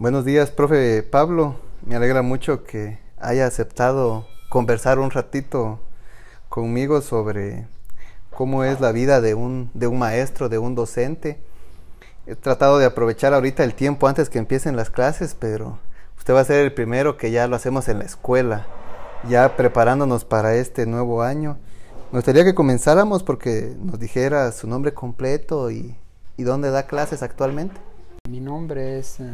Buenos días, profe Pablo. Me alegra mucho que haya aceptado conversar un ratito conmigo sobre cómo es la vida de un, de un maestro, de un docente. He tratado de aprovechar ahorita el tiempo antes que empiecen las clases, pero usted va a ser el primero que ya lo hacemos en la escuela, ya preparándonos para este nuevo año. Me gustaría que comenzáramos porque nos dijera su nombre completo y, y dónde da clases actualmente. Mi nombre es eh,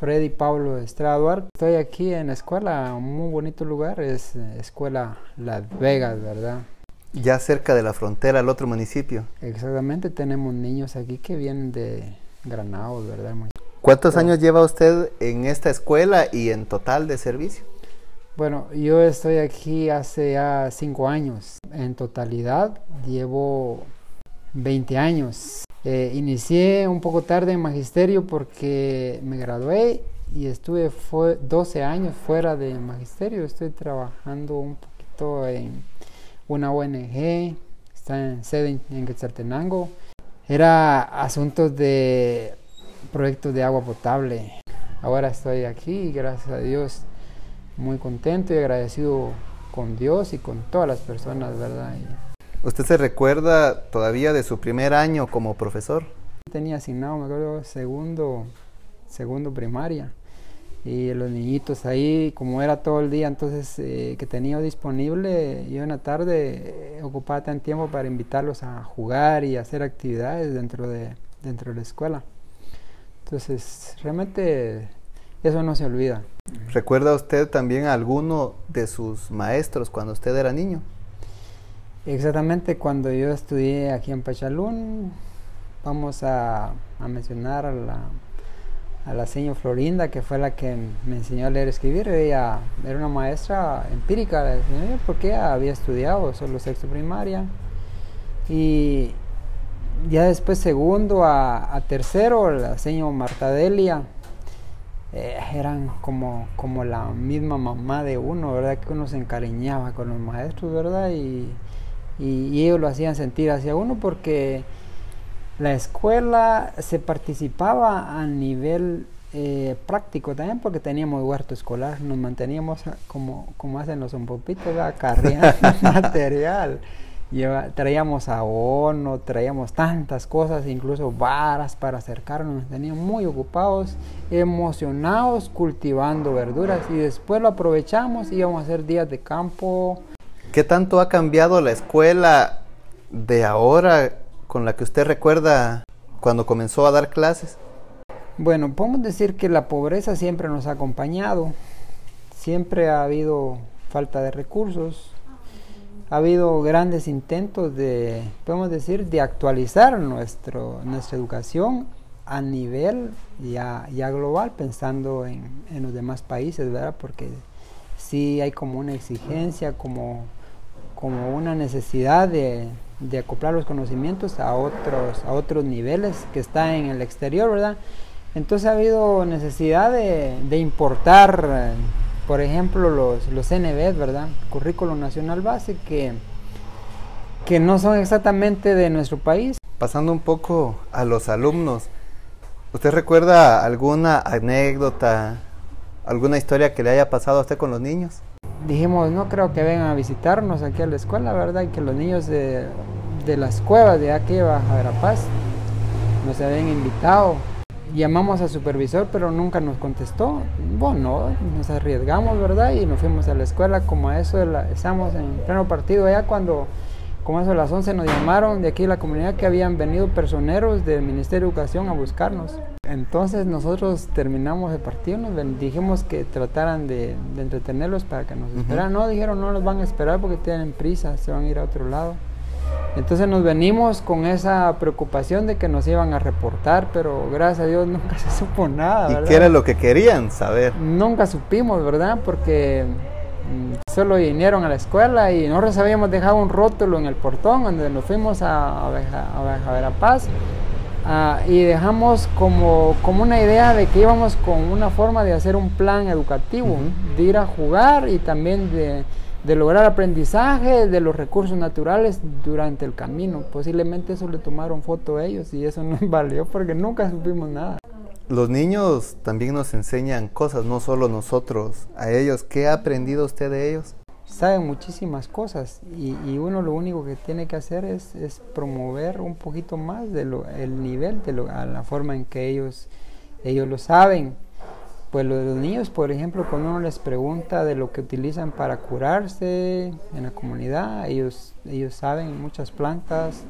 Freddy Pablo Estrada Duarte. Estoy aquí en la escuela, un muy bonito lugar, es eh, Escuela Las Vegas, ¿verdad? Ya cerca de la frontera al otro municipio. Exactamente, tenemos niños aquí que vienen de Granados, ¿verdad? ¿Cuántos años lleva usted en esta escuela y en total de servicio? Bueno, yo estoy aquí hace ya cinco años. En totalidad llevo 20 años. Eh, inicié un poco tarde en magisterio porque me gradué y estuve fue 12 años fuera de magisterio. Estoy trabajando un poquito en una ONG, está en sede en Quetzaltenango. Era asuntos de proyectos de agua potable. Ahora estoy aquí gracias a Dios muy contento y agradecido con Dios y con todas las personas, ¿verdad? ¿Usted se recuerda todavía de su primer año como profesor? Tenía asignado, me acuerdo, segundo, segundo primaria. Y los niñitos ahí, como era todo el día, entonces eh, que tenía disponible, yo en la tarde eh, ocupaba tan tiempo para invitarlos a jugar y hacer actividades dentro de, dentro de la escuela. Entonces, realmente eso no se olvida. ¿Recuerda usted también a alguno de sus maestros cuando usted era niño? Exactamente, cuando yo estudié aquí en Pachalún, vamos a, mencionar a la, a la señora Florinda, que fue la que me enseñó a leer y escribir. Ella era una maestra empírica, porque había estudiado solo sexto primaria. Y ya después segundo a, tercero, la señora Marta Delia eh, eran como, como la misma mamá de uno, ¿verdad? Que uno se encariñaba con los maestros, ¿verdad? Y, y, ellos lo hacían sentir hacia uno porque la escuela se participaba a nivel eh, práctico también porque teníamos huerto escolar, nos manteníamos como, como hacen los zompopitos, carreando material traíamos abono, traíamos tantas cosas, incluso varas para acercarnos, nos tenían muy ocupados, emocionados cultivando verduras y después lo aprovechamos, íbamos a hacer días de campo. ¿Qué tanto ha cambiado la escuela de ahora con la que usted recuerda cuando comenzó a dar clases? Bueno, podemos decir que la pobreza siempre nos ha acompañado, siempre ha habido falta de recursos, ha habido grandes intentos de, podemos decir, de actualizar nuestro, nuestra educación a nivel ya, global, pensando en, en, los demás países, ¿verdad? Porque sí hay como una exigencia, como, como una necesidad de, de acoplar los conocimientos a otros, a otros niveles que están en el exterior, ¿verdad? Entonces ha habido necesidad de, de importar por ejemplo, los, los NB, ¿verdad? Currículo Nacional Base, que, que no son exactamente de nuestro país. Pasando un poco a los alumnos, ¿usted recuerda alguna anécdota, alguna historia que le haya pasado a usted con los niños? Dijimos, no creo que vengan a visitarnos aquí a la escuela, ¿verdad? Y que los niños de, de las cuevas de aquí a Verapaz nos habían invitado llamamos al supervisor, pero nunca nos contestó. Bueno, nos arriesgamos, ¿verdad? Y nos fuimos a la escuela, como a eso, estamos en pleno partido allá cuando, como eso a las 11 nos llamaron de aquí la comunidad que habían venido personeros del Ministerio de Educación a buscarnos. Entonces nosotros terminamos el partido, nos dijimos que trataran de, entretenerlos para que nos esperaran. No, dijeron no nos van a esperar porque tienen prisa, se van a ir a otro lado. Entonces nos venimos con esa preocupación de que nos iban a reportar, pero gracias a Dios nunca se supo nada. ¿Y qué era lo que querían saber? Nunca supimos, ¿verdad? Porque mm, solo vinieron a la escuela y nosotros habíamos dejado un rótulo en el portón donde nos fuimos a, a, a, Verapaz ah, y dejamos como, como una idea de que íbamos con una forma de hacer un plan educativo, de ir a jugar y también de de lograr aprendizaje de los recursos naturales durante el camino. Posiblemente eso le tomaron foto a ellos y eso no valió porque nunca supimos nada. Los niños también nos enseñan cosas, no solo nosotros, a ellos. ¿Qué ha aprendido usted de ellos? Saben muchísimas cosas y, uno lo único que tiene que hacer es, promover un poquito más de lo, el nivel, de lo, a la forma en que ellos, ellos lo saben. Pues los niños, por ejemplo, cuando uno les pregunta de lo que utilizan para curarse en la comunidad, ellos, ellos saben muchas plantas,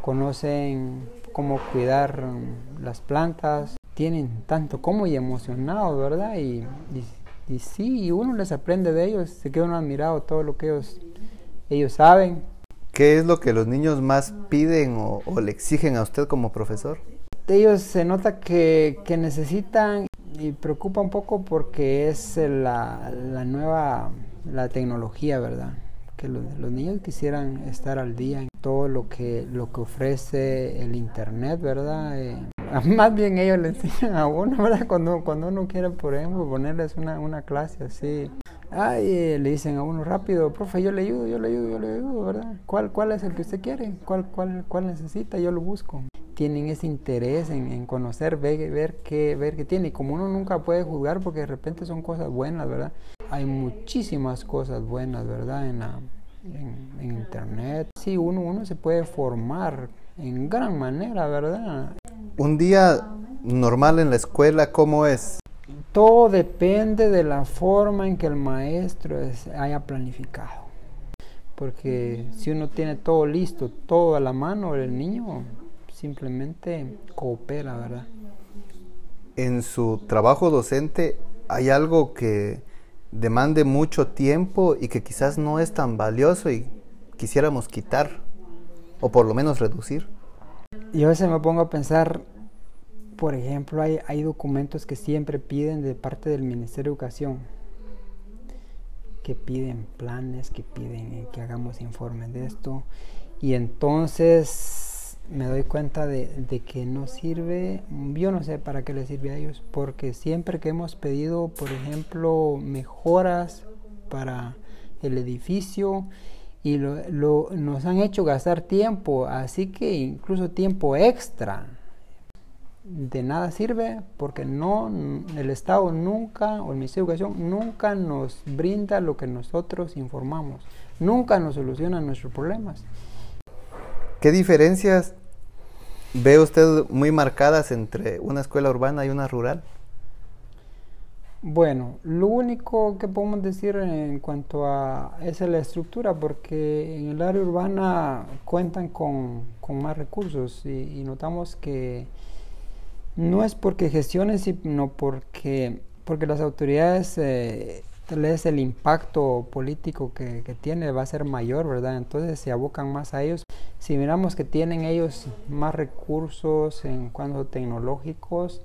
conocen cómo cuidar las plantas, tienen tanto como y emocionados, ¿verdad? Y, y, sí, y uno les aprende de ellos, se queda uno admirado todo lo que ellos, ellos saben. ¿Qué es lo que los niños más piden o, le exigen a usted como profesor? Ellos se nota que, que necesitan y preocupa un poco porque es la, la nueva, la tecnología, ¿verdad? Que los, los, niños quisieran estar al día en todo lo que, lo que ofrece el Internet, ¿verdad? Eh, más bien ellos le enseñan a uno, ¿verdad? Cuando, cuando uno quiere, por ejemplo, ponerles una, una clase así. Ay, le dicen a uno rápido, profe, yo le ayudo, yo le ayudo, yo le ayudo, ¿verdad? ¿Cuál, cuál es el que usted quiere? ¿Cuál, cuál, cuál necesita? Yo lo busco. Tienen ese interés en, en conocer, ver, ver, qué, ver qué tiene. Y como uno nunca puede juzgar porque de repente son cosas buenas, ¿verdad? Hay muchísimas cosas buenas, ¿verdad? En, la, en, en internet. Sí, uno, uno se puede formar en gran manera, ¿verdad? Un día normal en la escuela, ¿cómo es? Todo depende de la forma en que el maestro haya planificado. Porque si uno tiene todo listo, todo a la mano, el niño simplemente coopera, ¿verdad? En su trabajo docente hay algo que demande mucho tiempo y que quizás no es tan valioso y quisiéramos quitar o por lo menos reducir. Yo a veces me pongo a pensar, por ejemplo, hay, hay documentos que siempre piden de parte del Ministerio de Educación, que piden planes, que piden que hagamos informes de esto, y entonces me doy cuenta de, de, que no sirve, yo no sé para qué les sirve a ellos, porque siempre que hemos pedido, por ejemplo, mejoras para el edificio, y lo, nos han hecho gastar tiempo, así que incluso tiempo extra. De nada sirve porque no el Estado nunca o el Ministerio de Educación nunca nos brinda lo que nosotros informamos, nunca nos soluciona nuestros problemas. ¿Qué diferencias ve usted muy marcadas entre una escuela urbana y una rural? Bueno, lo único que podemos decir en cuanto a esa es la estructura, porque en el área urbana cuentan con, más recursos y, notamos que no es porque gestionen, sino porque, porque las autoridades, eh, tal el impacto político que, que tiene va a ser mayor, ¿verdad? Entonces se abocan más a ellos. Si miramos que tienen ellos más recursos en cuanto tecnológicos,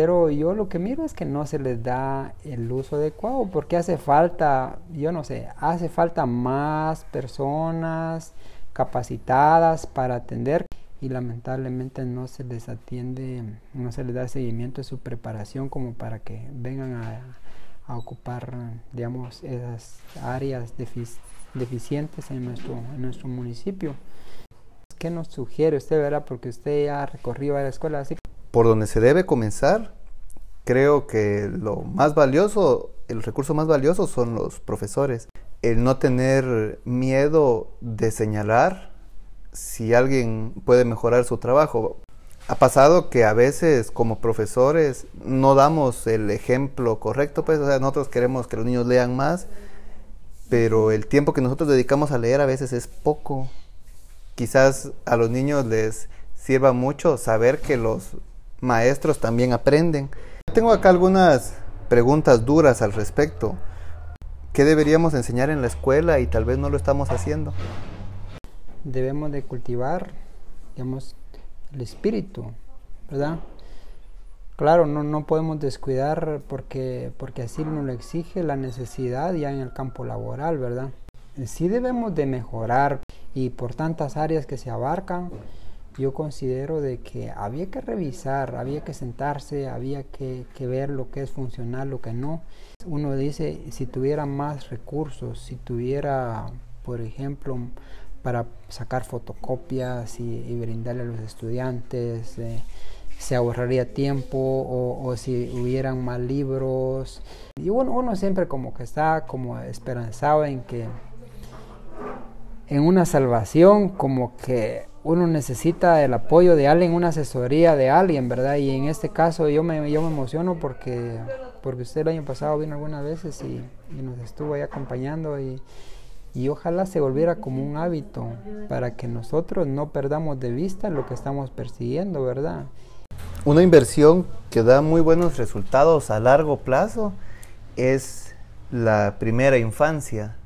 pero yo lo que miro es que no se les da el uso adecuado porque hace falta, yo no sé, hace falta más personas capacitadas para atender y lamentablemente no se les atiende, no se les da seguimiento de su preparación como para que vengan a, ocupar, digamos, esas áreas deficientes en nuestro, en nuestro municipio. ¿Qué nos sugiere usted, verdad? Porque usted ya ha recorrido a la escuela, así por donde se debe comenzar, creo que lo más valioso, el recurso más valioso son los profesores. El no tener miedo de señalar si alguien puede mejorar su trabajo. Ha pasado que a veces como profesores no damos el ejemplo correcto, pues nosotros queremos que los niños lean más, pero el tiempo que nosotros dedicamos a leer a veces es poco. Quizás a los niños les sirva mucho saber que los maestros también aprenden. Tengo acá algunas preguntas duras al respecto. ¿Qué deberíamos enseñar en la escuela y tal vez no lo estamos haciendo? Debemos de cultivar, digamos, el espíritu, ¿verdad? Claro, no, no podemos descuidar porque, porque así nos lo exige la necesidad ya en el campo laboral, ¿verdad? Sí debemos de mejorar y por tantas áreas que se abarcan, yo considero de que había que revisar, había que sentarse, había que, ver lo que es funcional, lo que no. Uno dice, si tuviera más recursos, si tuviera, por ejemplo, para sacar fotocopias y, brindarle a los estudiantes, eh, se ahorraría tiempo o, si hubieran más libros. Y uno, uno siempre como que está como esperanzado en que en una salvación, como que uno necesita el apoyo de alguien, una asesoría de alguien, ¿verdad? Y en este caso yo me, yo me emociono porque, porque usted el año pasado vino algunas veces y, nos estuvo ahí acompañando y, y ojalá se volviera como un hábito para que nosotros no perdamos de vista lo que estamos persiguiendo, ¿verdad? Una inversión que da muy buenos resultados a largo plazo es la primera infancia.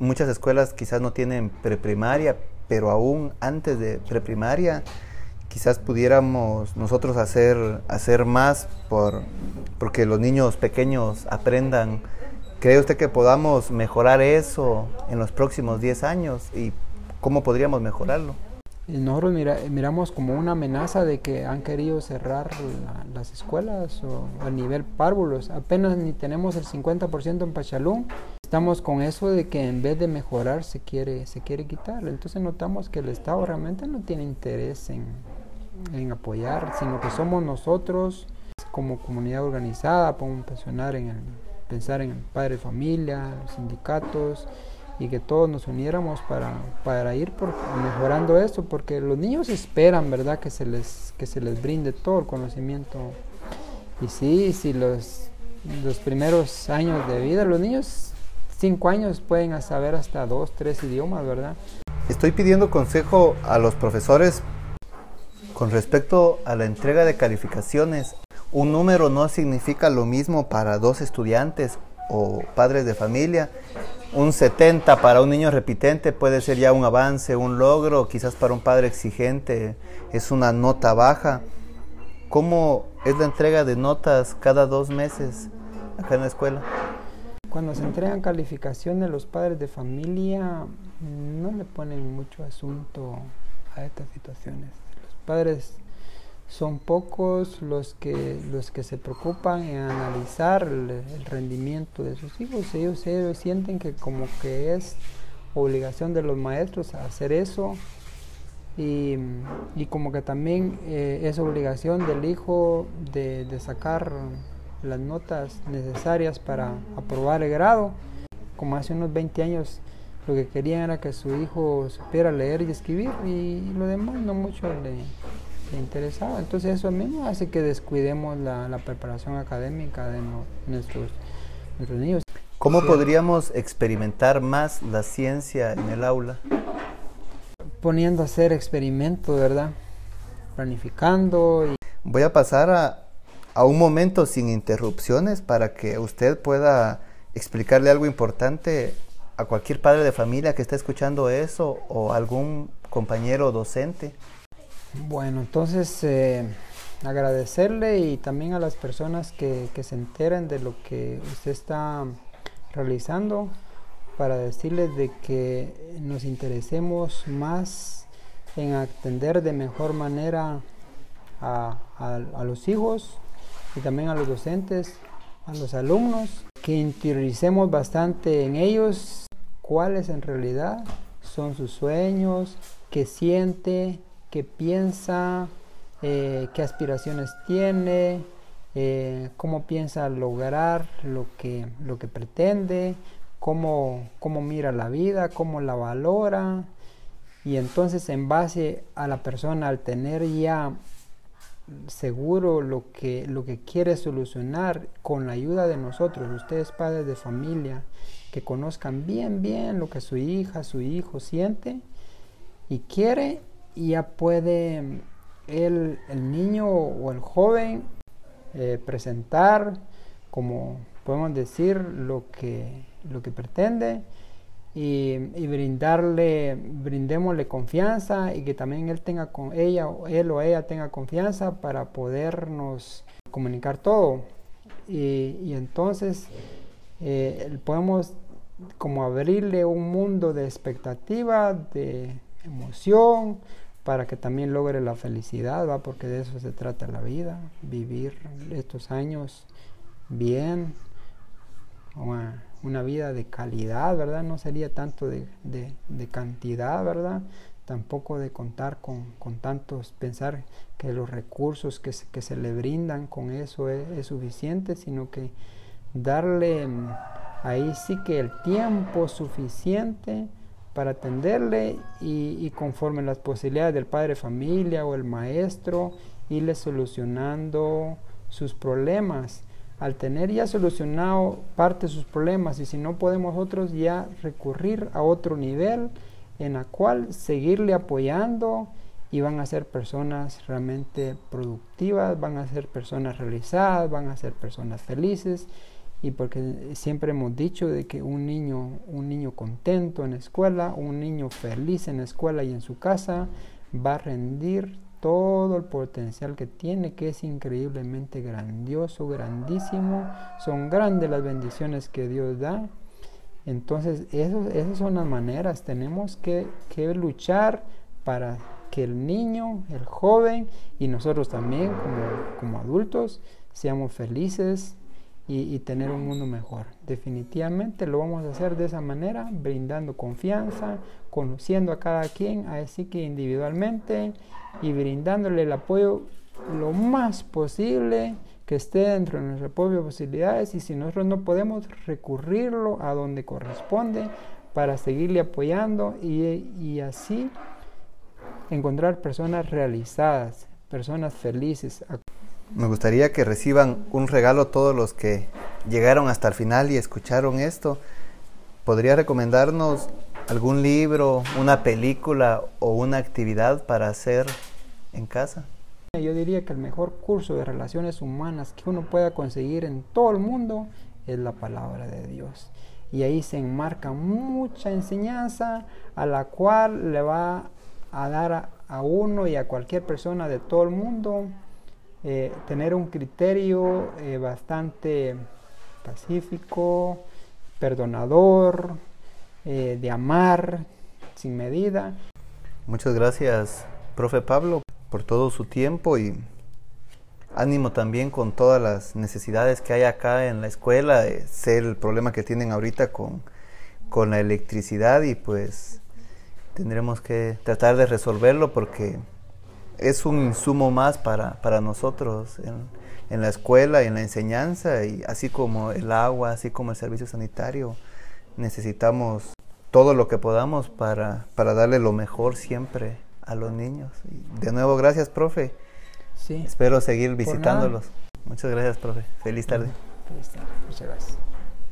Muchas escuelas quizás no tienen preprimaria, pero aún antes de preprimaria quizás pudiéramos nosotros hacer, hacer más por, porque los niños pequeños aprendan. ¿Cree usted que podamos mejorar eso en los próximos 10 años y cómo podríamos mejorarlo? Nosotros miramos como una amenaza de que han querido cerrar las escuelas o a nivel párvulos. Apenas ni tenemos el 50% en Pachalún. Estamos con eso de que en vez de mejorar se quiere, se quiere quitar. Entonces notamos que el Estado realmente no tiene interés en, en apoyar, sino que somos nosotros como comunidad organizada, podemos pensar en el, pensar en el padre familia, los sindicatos, y que todos nos uniéramos para, para ir mejorando esto, porque los niños esperan, ¿verdad?, que se les, que se les brinde todo el conocimiento. Y sí, si los, los primeros años de vida, los niños, cinco años, pueden saber hasta dos, tres idiomas, ¿verdad? Estoy pidiendo consejo a los profesores con respecto a la entrega de calificaciones. Un número no significa lo mismo para dos estudiantes o padres de familia un 70 para un niño repitente puede ser ya un avance, un logro, quizás para un padre exigente es una nota baja. ¿Cómo es la entrega de notas cada dos meses acá en la escuela? Cuando se entregan calificaciones los padres de familia no le ponen mucho asunto a estas situaciones. Los padres son pocos los que, los que se preocupan en analizar el, rendimiento de sus hijos. Ellos, sienten que como que es obligación de los maestros hacer eso y, como que también eh, es obligación del hijo de, sacar las notas necesarias para aprobar el grado. Como hace unos 20 años lo que querían era que su hijo supiera leer y escribir y lo demás no mucho le, interesado. Entonces eso mismo hace que descuidemos la, preparación académica de nuestros, nuestros niños. ¿Cómo podríamos experimentar más la ciencia en el aula? Poniendo a hacer experimentos, ¿verdad? Planificando. Y... Voy a pasar a, a un momento sin interrupciones para que usted pueda explicarle algo importante a cualquier padre de familia que esté escuchando eso o algún compañero docente. Bueno, entonces eh, agradecerle y también a las personas que, se enteren de lo que usted está realizando para decirles de que nos interesemos más en atender de mejor manera a, los hijos y también a los docentes, a los alumnos, que interioricemos bastante en ellos cuáles en realidad son sus sueños, qué siente, qué piensa, eh, qué aspiraciones tiene, eh, cómo piensa lograr lo que, lo que pretende, cómo, cómo mira la vida, cómo la valora. Y entonces en base a la persona, al tener ya seguro lo que, lo que quiere solucionar con la ayuda de nosotros, ustedes padres de familia, que conozcan bien, bien lo que su hija, su hijo siente y quiere y ya puede el, el niño o el joven eh, presentar, como podemos decir, lo que, lo que pretende y, brindarle, brindémosle confianza y que también él tenga con ella, él o ella tenga confianza para podernos comunicar todo. Y, y entonces eh, podemos como abrirle un mundo de expectativa, de emoción, para que también logre la felicidad, ¿va? porque de eso se trata la vida, vivir estos años bien, una, vida de calidad, ¿verdad? No sería tanto de, cantidad, ¿verdad? tampoco de contar con, tantos, pensar que los recursos que se, que se le brindan con eso es, suficiente, sino que darle mm, ahí sí que el tiempo suficiente para atenderle y, y, conforme las posibilidades del padre de familia o el maestro, irle solucionando sus problemas. Al tener ya solucionado parte de sus problemas y si no podemos otros ya recurrir a otro nivel en la cual seguirle apoyando y van a ser personas realmente productivas, van a ser personas realizadas, van a ser personas felices. Y porque siempre hemos dicho de que un niño, un niño contento en la escuela, un niño feliz en la escuela y en su casa va a rendir todo el potencial que tiene, que es increíblemente grandioso, grandísimo. Son grandes las bendiciones que Dios da. Entonces, esas son las maneras. Tenemos que, que luchar para que el niño, el joven y nosotros también como, como adultos seamos felices, y, tener un mundo mejor. Definitivamente lo vamos a hacer de esa manera, brindando confianza, conociendo a cada quien, así que individualmente y brindándole el apoyo lo más posible que esté dentro de nuestras propias posibilidades y si nosotros no podemos recurrirlo a donde corresponde para seguirle apoyando y, y así encontrar personas realizadas, personas felices. Me gustaría que reciban un regalo todos los que llegaron hasta el final y escucharon esto. ¿Podría recomendarnos algún libro, una película o una actividad para hacer en casa? Yo diría que el mejor curso de relaciones humanas que uno pueda conseguir en todo el mundo es la palabra de Dios. Y ahí se enmarca mucha enseñanza a la cual le va a dar a, uno y a cualquier persona de todo el mundo eh, tener un criterio eh, bastante pacífico, perdonador, eh, de amar sin medida. Muchas gracias, profe Pablo, por todo su tiempo y ánimo también con todas las necesidades que hay acá en la escuela. Sé el problema que tienen ahorita con, con la electricidad y pues tendremos que tratar de resolverlo porque es un insumo más para, para nosotros en, en, la escuela, en la enseñanza, y así como el agua, así como el servicio sanitario, necesitamos todo lo que podamos para, para darle lo mejor siempre a los niños. de nuevo, gracias, profe. Sí. Espero seguir visitándolos. Muchas gracias, profe. Feliz tarde. Feliz tarde. Muchas gracias.